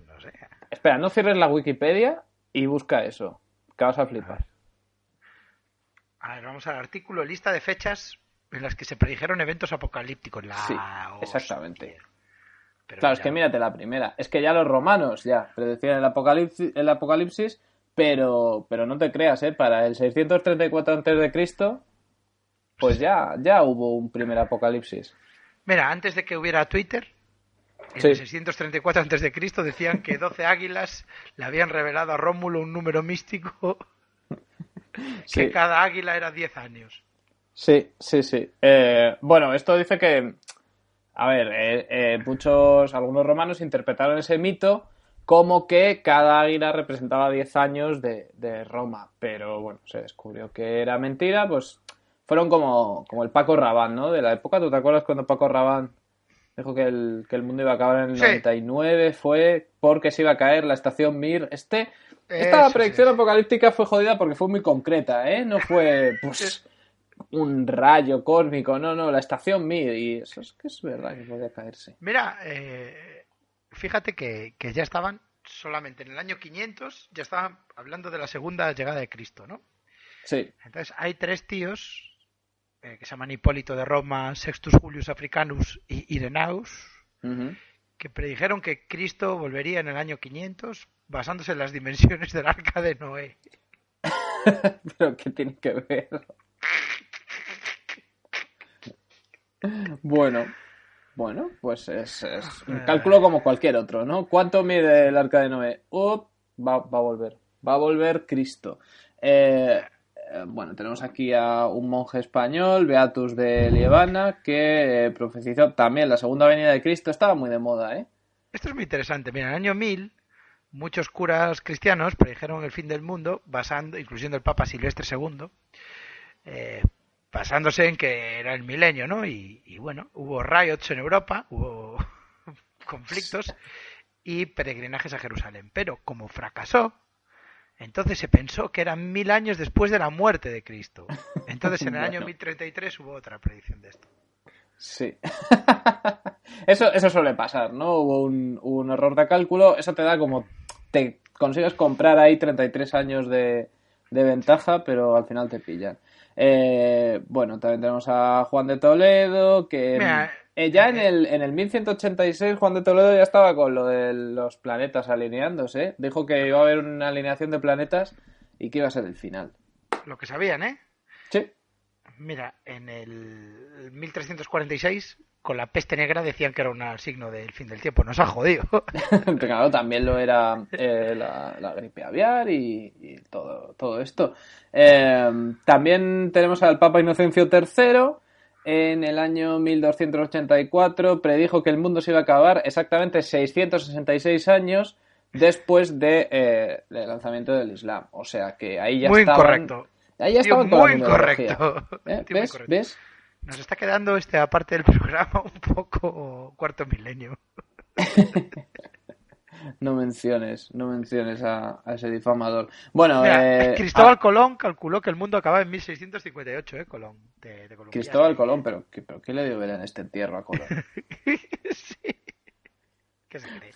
No sé. Espera, no cierres la Wikipedia y busca eso, que vas a flipar. A ver, vamos al artículo, lista de fechas en las que se predijeron eventos apocalípticos. La Sí, exactamente. Pero Claro, es mira, que mírate la primera. Es que ya los romanos ya predecían el apocalipsis, el apocalipsis pero, pero no te creas, ¿eh? Para el 634 a.C., pues ya, ya hubo un primer apocalipsis. Mira, antes de que hubiera Twitter, En Sí. el 634 a.C. decían que 12 águilas le habían revelado a Rómulo un número místico que Sí. cada águila era 10 años. Sí, sí, sí. Eh, bueno, esto dice que, a ver, eh, eh, muchos, algunos romanos interpretaron ese mito como que cada águila representaba 10 años de, de Roma, pero bueno, se descubrió que era mentira, pues fueron como, como el Paco Rabán, ¿no? De la época, ¿tú te acuerdas cuando Paco Rabán dijo que el, que el mundo iba a acabar en el Sí. 99? Fue porque se iba a caer la estación Mir. Este, esta Eso predicción sí. apocalíptica fue jodida porque fue muy concreta, ¿eh? No fue, pues, un rayo cósmico, no, no, la estación Mir. Y eso es que es verdad que podía caerse. Mira, eh, fíjate que, que ya estaban solamente en el año 500, ya estaban hablando de la segunda llegada de Cristo, ¿no? Sí, Entonces hay tres tíos eh, que se llaman Hipólito de Roma, Sextus Julius Africanus y Irenaeus, que predijeron que Cristo volvería en el año 500 basándose en las dimensiones del arca de Noé. pero ¿qué tiene que ver? Bueno, bueno, pues es, es un cálculo como cualquier otro, ¿no? ¿Cuánto mide el arca de Noé? Up, va, va a volver, va a volver Cristo. Eh, eh, bueno, tenemos aquí a un monje español, Beatus de Lievana, que eh, profetizó también la segunda venida de Cristo. Estaba muy de moda, ¿eh? Esto es muy interesante. Mira, en el año 1000 muchos curas cristianos predijeron el fin del mundo basando, incluyendo el Papa Silvestre II, eh, basándose en que era el milenio, ¿no? Y, y bueno, hubo riots en Europa, hubo conflictos y peregrinajes a Jerusalén. Pero como fracasó, entonces se pensó que eran mil años después de la muerte de Cristo. Entonces en el año Bueno. 1033 hubo otra predicción de esto. Sí. eso, eso suele pasar, ¿no? Hubo un, un error de cálculo. Eso te da como. Te consigues comprar ahí 33 años de, de ventaja, pero al final te pillan. Eh, bueno, también tenemos a Juan de Toledo, que Mira, eh, ya en eh, el, en el 1186 Juan de Toledo ya estaba con lo de los planetas alineándose. Dijo que iba a haber una alineación de planetas y que iba a ser el final. Lo que sabían, ¿eh? Sí. Mira, en el 1346, con la peste negra decían que era un signo del fin del tiempo. Nos ha jodido. claro, también lo era eh, la, la gripe aviar y, y todo, todo esto. Eh, también tenemos al Papa Inocencio III. En el año 1284 predijo que el mundo se iba a acabar exactamente 666 años después de, eh, del lanzamiento del Islam. O sea que ahí ya muy estaban... incorrecto. Ahí ya Tío, estaban muy incorrecto. Tío, muy ¿Ves? incorrecto. ¿Ves? Nos está quedando esta parte del programa un poco cuarto milenio. No menciones, no menciones a, a ese difamador. Bueno, Mira, eh, Cristóbal ah, Colón calculó que el mundo acababa en 1658, ¿eh? Colón, de, de Colombia. Cristóbal Colón, pero, ¿qué- pero ¿qué le dio ver en este entierro a Colón? sí. ¿Qué se cree?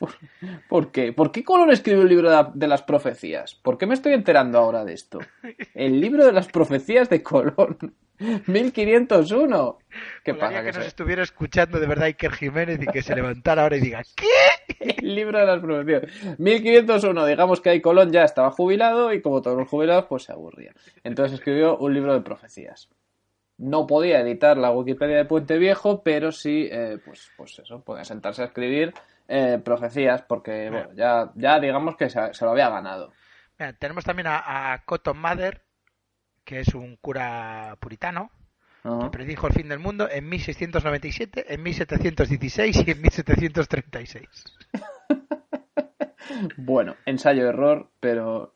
¿Por qué? ¿Por qué Colón escribió el libro de, la- de las profecías? ¿Por qué me estoy enterando ahora de esto? El libro de las profecías de Colón. 1501. ¿Qué pasa? que Que nos estuviera escuchando de verdad Iker Jiménez y que se levantara ahora y diga ¿Qué? El libro de las profecías. 1501, digamos que ahí Colón ya estaba jubilado y como todos los jubilados, pues se aburría. Entonces escribió un libro de profecías. No podía editar la Wikipedia de Puente Viejo, pero sí, eh, pues, pues eso, podía sentarse a escribir eh, profecías, porque bueno, ya, ya digamos que se, se lo había ganado. Mira, tenemos también a, a Cotton Mather, que es un cura puritano, que predijo el fin del mundo en 1697, en 1716 y en 1736. Bueno, ensayo-error, pero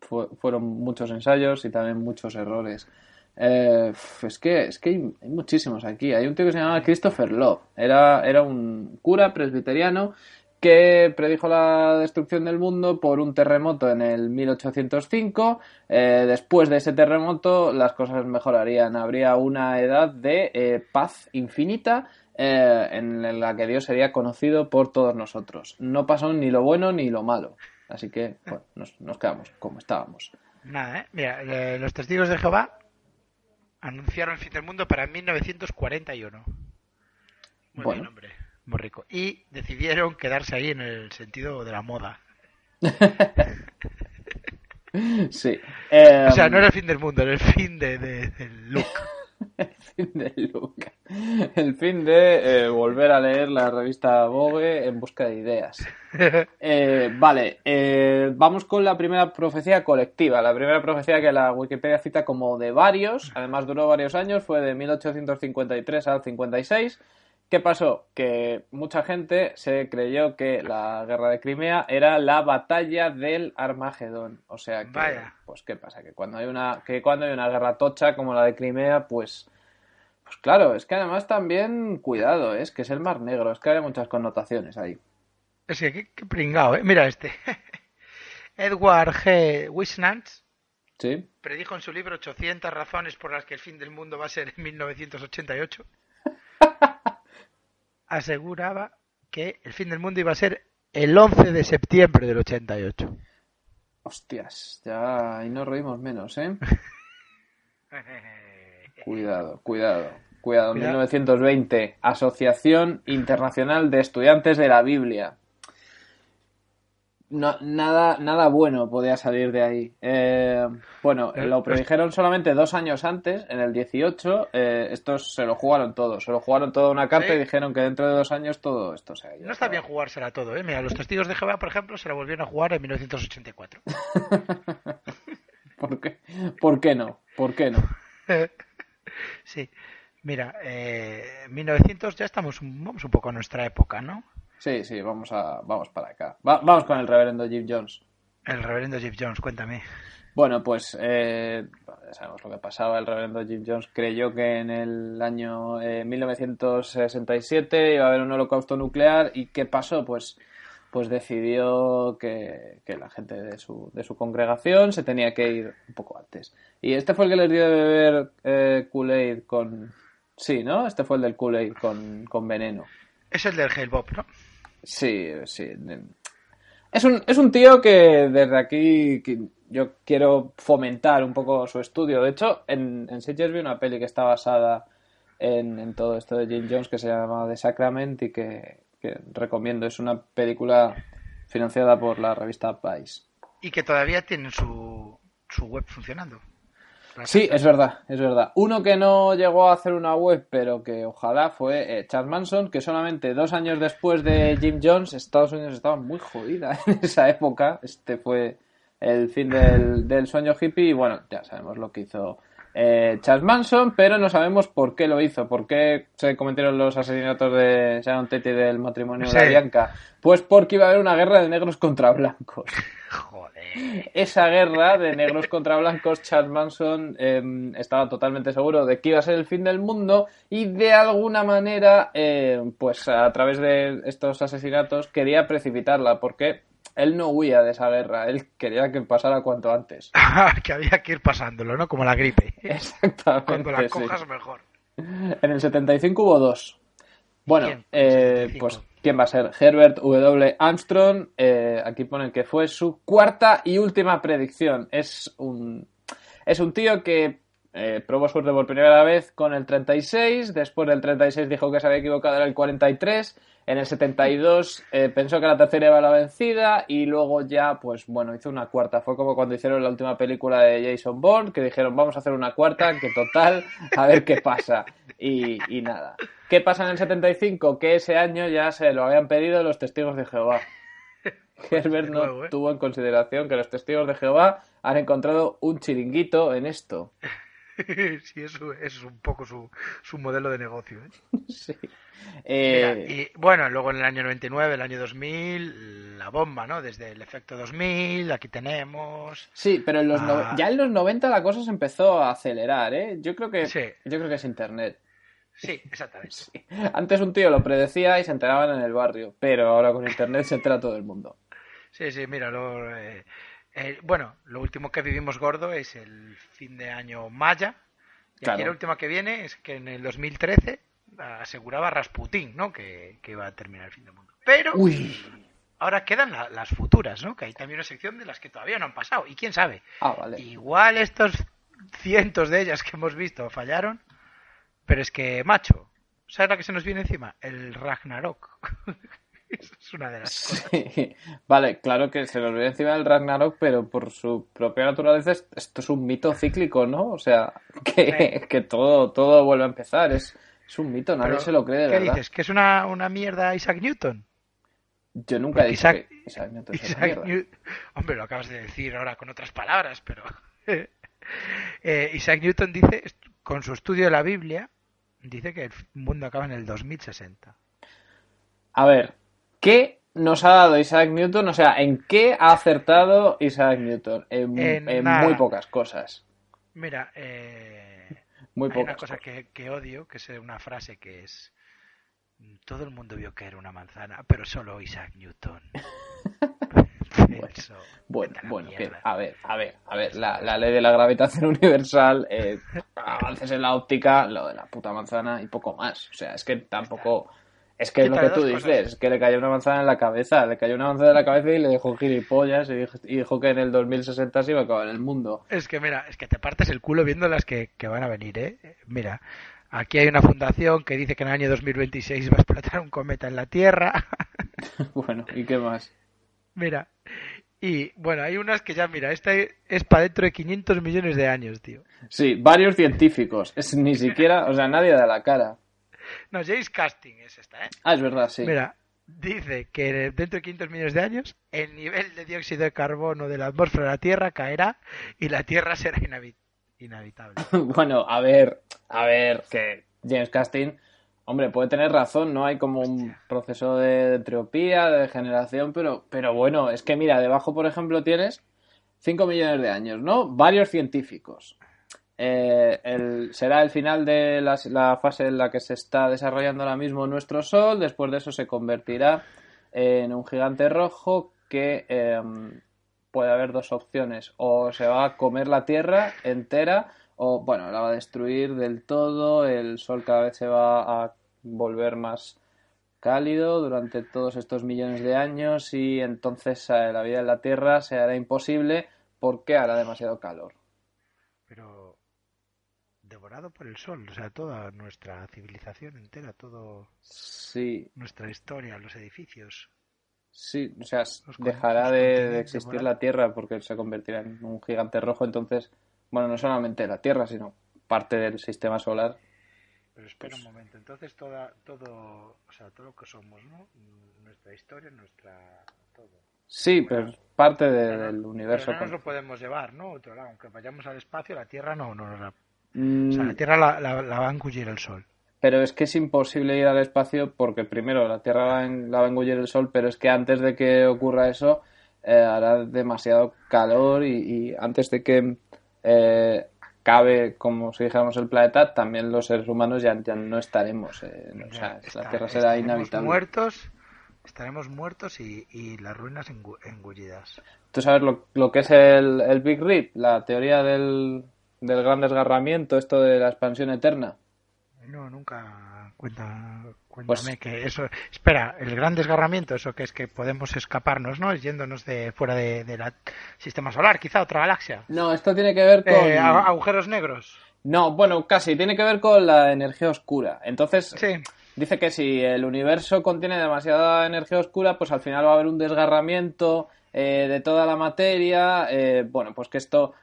fu- fueron muchos ensayos y también muchos errores. Eh, es que, es que hay, muchísimos aquí. Hay un tío que se llamaba Christopher Love. Era, era un cura presbiteriano que predijo la destrucción del mundo por un terremoto en el 1805. Eh, después de ese terremoto las cosas mejorarían. Habría una edad de eh, paz infinita en la que Dios sería conocido por todos nosotros. No pasó ni lo bueno ni lo malo. Así que bueno, nos, nos quedamos como estábamos. Nada. Mira, los testigos de Jehová anunciaron el fin del mundo para 1941. Muy Bueno. bien, hombre. Muy rico. Y decidieron quedarse ahí en el sentido de la moda. Sí. Eh, O sea, no era el fin del mundo, era el fin de, de- del look. el fin de Luca. el fin de eh, volver a leer la revista Vogue en busca de ideas. Eh, vale, eh, vamos con la primera profecía colectiva. La primera profecía que la Wikipedia cita como de varios, además duró varios años, fue de 1853 al 56. ¿Qué pasó? Que mucha gente se creyó que la guerra de Crimea era la batalla del Armagedón. O sea que, Vaya. pues qué pasa, que cuando hay una, que cuando hay una guerra tocha como la de Crimea, pues, pues claro, es que además también, cuidado, ¿eh? es que es el Mar Negro, es que hay muchas connotaciones ahí. Es que qué, qué pringao, ¿eh? Mira este. Edward G. Wisnant ¿Sí? predijo en su libro 800 razones por las que el fin del mundo va a ser en 1988. Aseguraba que el fin del mundo iba a ser el 11 de septiembre del 88. Hostias, ya ahí nos reímos menos, ¿eh? Cuidado, cuidado, cuidado. Cuidado. 1920, Asociación Internacional de Estudiantes de la Biblia. No, nada, nada bueno podía salir de ahí. Eh, bueno, Eh, lo los- predijeron solamente dos años antes, en el 18. eh, estos se lo jugaron todo, se lo jugaron toda una carta Sí. y dijeron que dentro de dos años todo esto se No está bien jugársela todo, ¿eh? Mira, los testigos de Jehová, por ejemplo, se la volvieron a jugar en 1984. ¿Por qué? ¿Por qué no? ¿Por qué no? Sí. Mira, eh, 1900 ya estamos, vamos un poco a nuestra época, ¿no? Sí, sí, vamos, a, vamos para acá. Va- vamos con el reverendo Jim Jones. El reverendo Jeff Jones, cuéntame. Bueno, pues eh, ya sabemos lo que pasaba. El reverendo Jim Jones creyó que en el año eh, 1967 iba a haber un holocausto nuclear. ¿Y qué pasó? Pues, pues decidió que, que la gente de su, de su congregación se tenía que ir un poco antes. Y este fue el que les dio de beber eh, Kool-Aid con... Sí, ¿no? Este fue el del Kool-Aid con, con veneno. Es el del Hellbop, ¿no? Sí, sí. Es un, es un tío que desde aquí yo quiero fomentar un poco su estudio. De hecho, en, en Sitges vi una peli que está basada en, en todo esto de Jim Jones que se llama The Sacrament y que, que recomiendo. Es una película financiada por la revista Vice. Y que todavía tienen su, su web funcionando. Sí, es verdad, es verdad. Uno que no llegó a hacer una web, pero que ojalá fue eh, Charles Manson, que solamente dos años después de Jim Jones, Estados Unidos estaba muy jodida en esa época. Este fue el fin del, del sueño hippie y bueno, ya sabemos lo que hizo eh, Charles Manson, pero no sabemos por qué lo hizo, por qué se cometieron los asesinatos de Sharon Tate y del matrimonio Sí. de Bianca. Pues porque iba a haber una guerra de negros contra blancos Joder. esa guerra de negros contra blancos, Charles Manson eh, estaba totalmente seguro de que iba a ser el fin del mundo y de alguna manera, eh, pues a través de estos asesinatos quería precipitarla porque él no huía de esa guerra, él quería que pasara cuanto antes. que había que ir pasándolo, ¿no? Como la gripe. Exactamente. Cuando la sí. cojas mejor. En el 75 hubo dos. Bueno, eh, 75. pues ¿quién va a ser? Herbert W. Armstrong. eh, aquí ponen que fue su cuarta y última predicción. Es un, es un tío que eh, probó suerte por primera vez con el 36. Después del 36 dijo que se había equivocado, era el 43. En el 72 eh, pensó que la tercera iba a la vencida y luego ya, pues bueno, hizo una cuarta. Fue como cuando hicieron la última película de Jason Bourne, que dijeron, vamos a hacer una cuarta, que total, a ver qué pasa. Y, y nada. ¿Qué pasa en el 75? Que ese año ya se lo habían pedido los testigos de Jehová. Herbert no nuevo, ¿eh? tuvo en consideración que los testigos de Jehová han encontrado un chiringuito en esto. sí, eso, es un poco su, su modelo de negocio. ¿eh? Sí. Mira, Eh, y bueno, luego en el año 99, el año 2000, la bomba, ¿no? Desde el efecto 2000, aquí tenemos. Sí, pero en los Ah. ya en los 90 la cosa se empezó a acelerar, ¿eh? Yo creo que Sí. yo creo que es internet. Sí, exactamente. Antes un tío lo predecía y se enteraban en el barrio, pero ahora con internet se entera todo el mundo. Sí, sí, mira, lo, eh, eh, bueno, lo último que vivimos gordo es el fin de año Maya. Y Claro. aquí la última que viene es que en el 2013 aseguraba Rasputín, ¿no? Que, que iba a terminar el fin del mundo. Pero Uy. ahora quedan la- las futuras, ¿no? Que hay también una sección de las que todavía no han pasado. Y quién sabe, Ah, vale. igual estos cientos de ellas que hemos visto fallaron. Pero es que, macho, ¿sabes la que se nos viene encima? El Ragnarok. Esa es una de las cosas. Sí. Vale, claro que se nos viene encima del Ragnarok, pero por su propia naturaleza es- esto es un mito cíclico, ¿no? O sea, que, que todo, todo vuelve a empezar. Es, Es un mito, nadie Pero, se lo cree de ¿Qué verdad. dices? ¿Que es una, una mierda Isaac Newton? Yo nunca he dicho Isaac- que Isaac Newton una. Hombre, lo acabas de decir ahora con otras palabras, pero. Eh, Isaac Newton dice, con su estudio de la Biblia, dice que el mundo acaba en el 2060. A ver, ¿qué nos ha dado Isaac Newton? O sea, ¿en qué ha acertado Isaac Newton? En, En en nada. muy pocas cosas. Mira, eh, Muy hay una pocas cosa cosas. que, que odio, que es una frase que es. Todo el mundo vio caer una manzana, pero solo Isaac Newton. Bueno, "Vete a la bueno, que, mierda". a ver, a ver, a ver, la, la ley de la gravitación universal, eh, avances en la óptica, lo de la puta manzana y poco más. O sea, es que tampoco... Es que es lo que tú dices, cosas. es que le cayó una manzana en la cabeza, le cayó una manzana en la cabeza y le dejó gilipollas y dijo, y dijo que en el 2060 se iba a acabar el mundo. Es que mira, es que te partes el culo viendo las que, que van a venir, ¿eh? Mira, aquí hay una fundación que dice que en el año 2026 va a explotar un cometa en la Tierra. bueno, ¿y qué más? mira, y bueno, hay unas que ya, mira, esta es para dentro de 500 millones de años, tío. Sí, varios científicos, es ni siquiera, o sea, nadie da la cara. No, James Casting es esta, ¿eh? Ah, es verdad, sí. Mira, dice que dentro de 500 millones de años el nivel de dióxido de carbono de la atmósfera de la Tierra caerá y la Tierra será inhabi- inhabitable. Bueno, a ver, a ver, que James Casting, hombre, puede tener razón, ¿no? Hay como un proceso de entropía, de degeneración, pero, pero bueno, es que mira, debajo, por ejemplo, tienes 5 millones de años, ¿no? Varios científicos. Eh, será el final de la, la fase en la que se está desarrollando ahora mismo nuestro Sol. Después de eso se convertirá en un gigante rojo que em, puede haber dos opciones. O se va a comer la Tierra entera o, bueno, la va a destruir del todo. El Sol cada vez se va a volver más cálido durante todos estos millones de años y entonces eh, la vida en la Tierra se hará imposible porque hará demasiado calor. Pero devorado por el sol, o sea, toda nuestra civilización entera, todo Sí, nuestra historia, los edificios. sí, o sea, dejará de, de existir devorados. la Tierra porque se convertirá en un gigante rojo, entonces, bueno, no solamente la Tierra, sino parte del sistema solar. Pero espera un momento, entonces toda, todo, o sea, todo lo que somos, ¿no? Nuestra historia, nuestra todo. Sí, pero es parte de- Pero- del universo. Pero no nos lo podemos llevar, ¿no? Otro lado, aunque vayamos al espacio, la Tierra no, no nos la... Mm, O sea, la Tierra la, la- la va a engullir el sol. Pero es que es imposible ir al espacio porque primero la Tierra la va a engullir el Sol, pero es que antes de que ocurra eso eh, hará demasiado calor y, y antes de que eh, acabe, como si dijéramos, el planeta, también los seres humanos ya, ya no estaremos. eh, o sea, está- la Tierra será inhabitable. muertos, estaremos muertos y, y las ruinas engu- engullidas. ¿Tú sabes lo, lo que es el, el Big Rip? La teoría del, del gran desgarramiento, esto de la expansión eterna. No, nunca cuenta, cuéntame Pues- que eso. Espera, el gran desgarramiento, eso que es que podemos escaparnos, ¿no? Yéndonos de fuera de, de la sistema solar, quizá otra galaxia. No, esto tiene que ver con... Eh, agujeros negros. No, bueno, casi, tiene que ver con la energía oscura. Entonces, Sí. dice que si el universo contiene demasiada energía oscura, pues al final va a haber un desgarramiento eh, de toda la materia. eh, bueno, pues que esto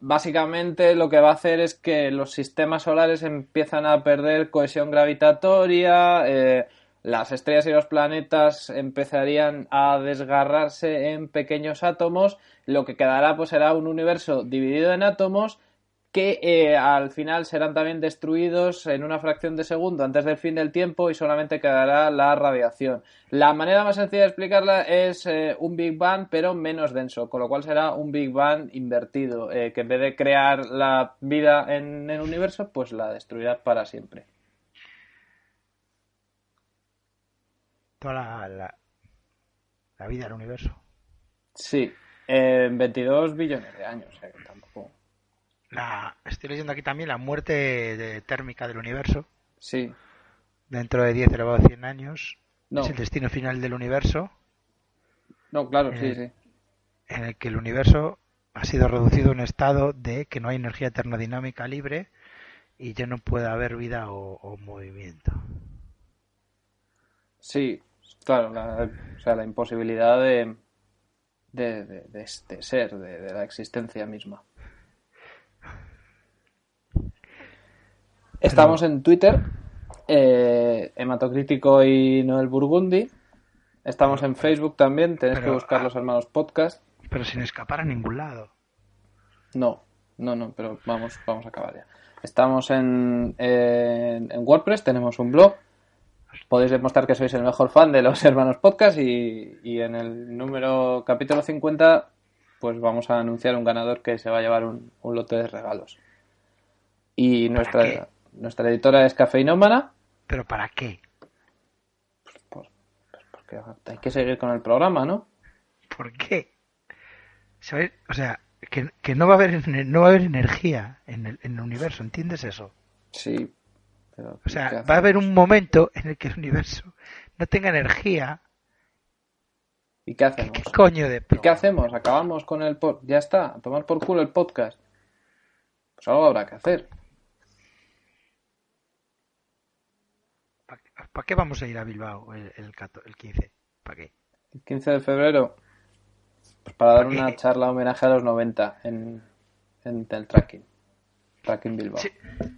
básicamente lo que va a hacer es que los sistemas solares empiezan a perder cohesión gravitatoria. eh, las estrellas y los planetas empezarían a desgarrarse en pequeños átomos. Lo que quedará pues será un universo dividido en átomos que eh, al final serán también destruidos en una fracción de segundo antes del fin del tiempo y solamente quedará la radiación. La manera más sencilla de explicarla es eh, un Big Bang pero menos denso, con lo cual será un Big Bang invertido, eh, que en vez de crear la vida en el universo, pues la destruirá para siempre. Toda la, la, la vida del universo. Sí, eh, 22 billones de años, o sea que tampoco. La, estoy leyendo aquí también la muerte de- térmica del universo. Sí, Dentro de 10 elevado a 100 años. No. Es el destino final del universo. no, claro, sí, sí. en el que el universo ha sido reducido a un estado de que no hay energía termodinámica libre y ya no puede haber vida o, o movimiento. Sí, claro, la, o sea, la imposibilidad de, de, de- de este ser, de, de la existencia misma. Estamos en Twitter, eh, Hematocrítico y Noel Burgundi. Estamos en Facebook también, tenéis que buscar ah. los hermanos podcast. Pero sin escapar a ningún lado. No, no, no, pero vamos, vamos a acabar ya. Estamos en, en, en WordPress, tenemos un blog. Podéis demostrar que sois el mejor fan de los hermanos podcast y, y en el número capítulo 50 pues vamos a anunciar un ganador que se va a llevar un, un lote de regalos. Y nuestra, nuestra editora es Cafeinómana, ¿Pero para qué? pues, pues porque hay que seguir con el programa, ¿no? ¿Por qué? ¿Sabes? O sea, que, que no va a haber no va a haber energía en el, en el universo, ¿entiendes eso? Sí. Pero, O ¿qué sea, va a haber un momento en el que el universo no tenga energía. ¿Y qué hacemos? ¿Qué coño de ¿Y qué hacemos? ¿Acabamos con el podcast? Ya está, a tomar por culo el podcast. Pues algo habrá que hacer. ¿Para qué vamos a ir a Bilbao el, el, el 15? ¿Para qué? El 15 de febrero, pues para dar ¿Para qué? una charla homenaje a los 90 en, en el tracking. Tracking Bilbao. Sí,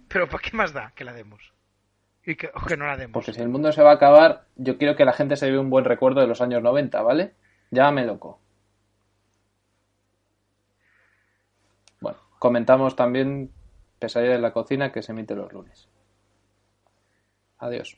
pero ¿para qué más da que la demos? Y que, o que no la demos. Porque si el mundo se va a acabar, yo quiero que la gente se lleve un buen recuerdo de los años 90, ¿vale? Llámame loco. Bueno, comentamos también Pesadilla en la cocina que se emite los lunes. Adiós.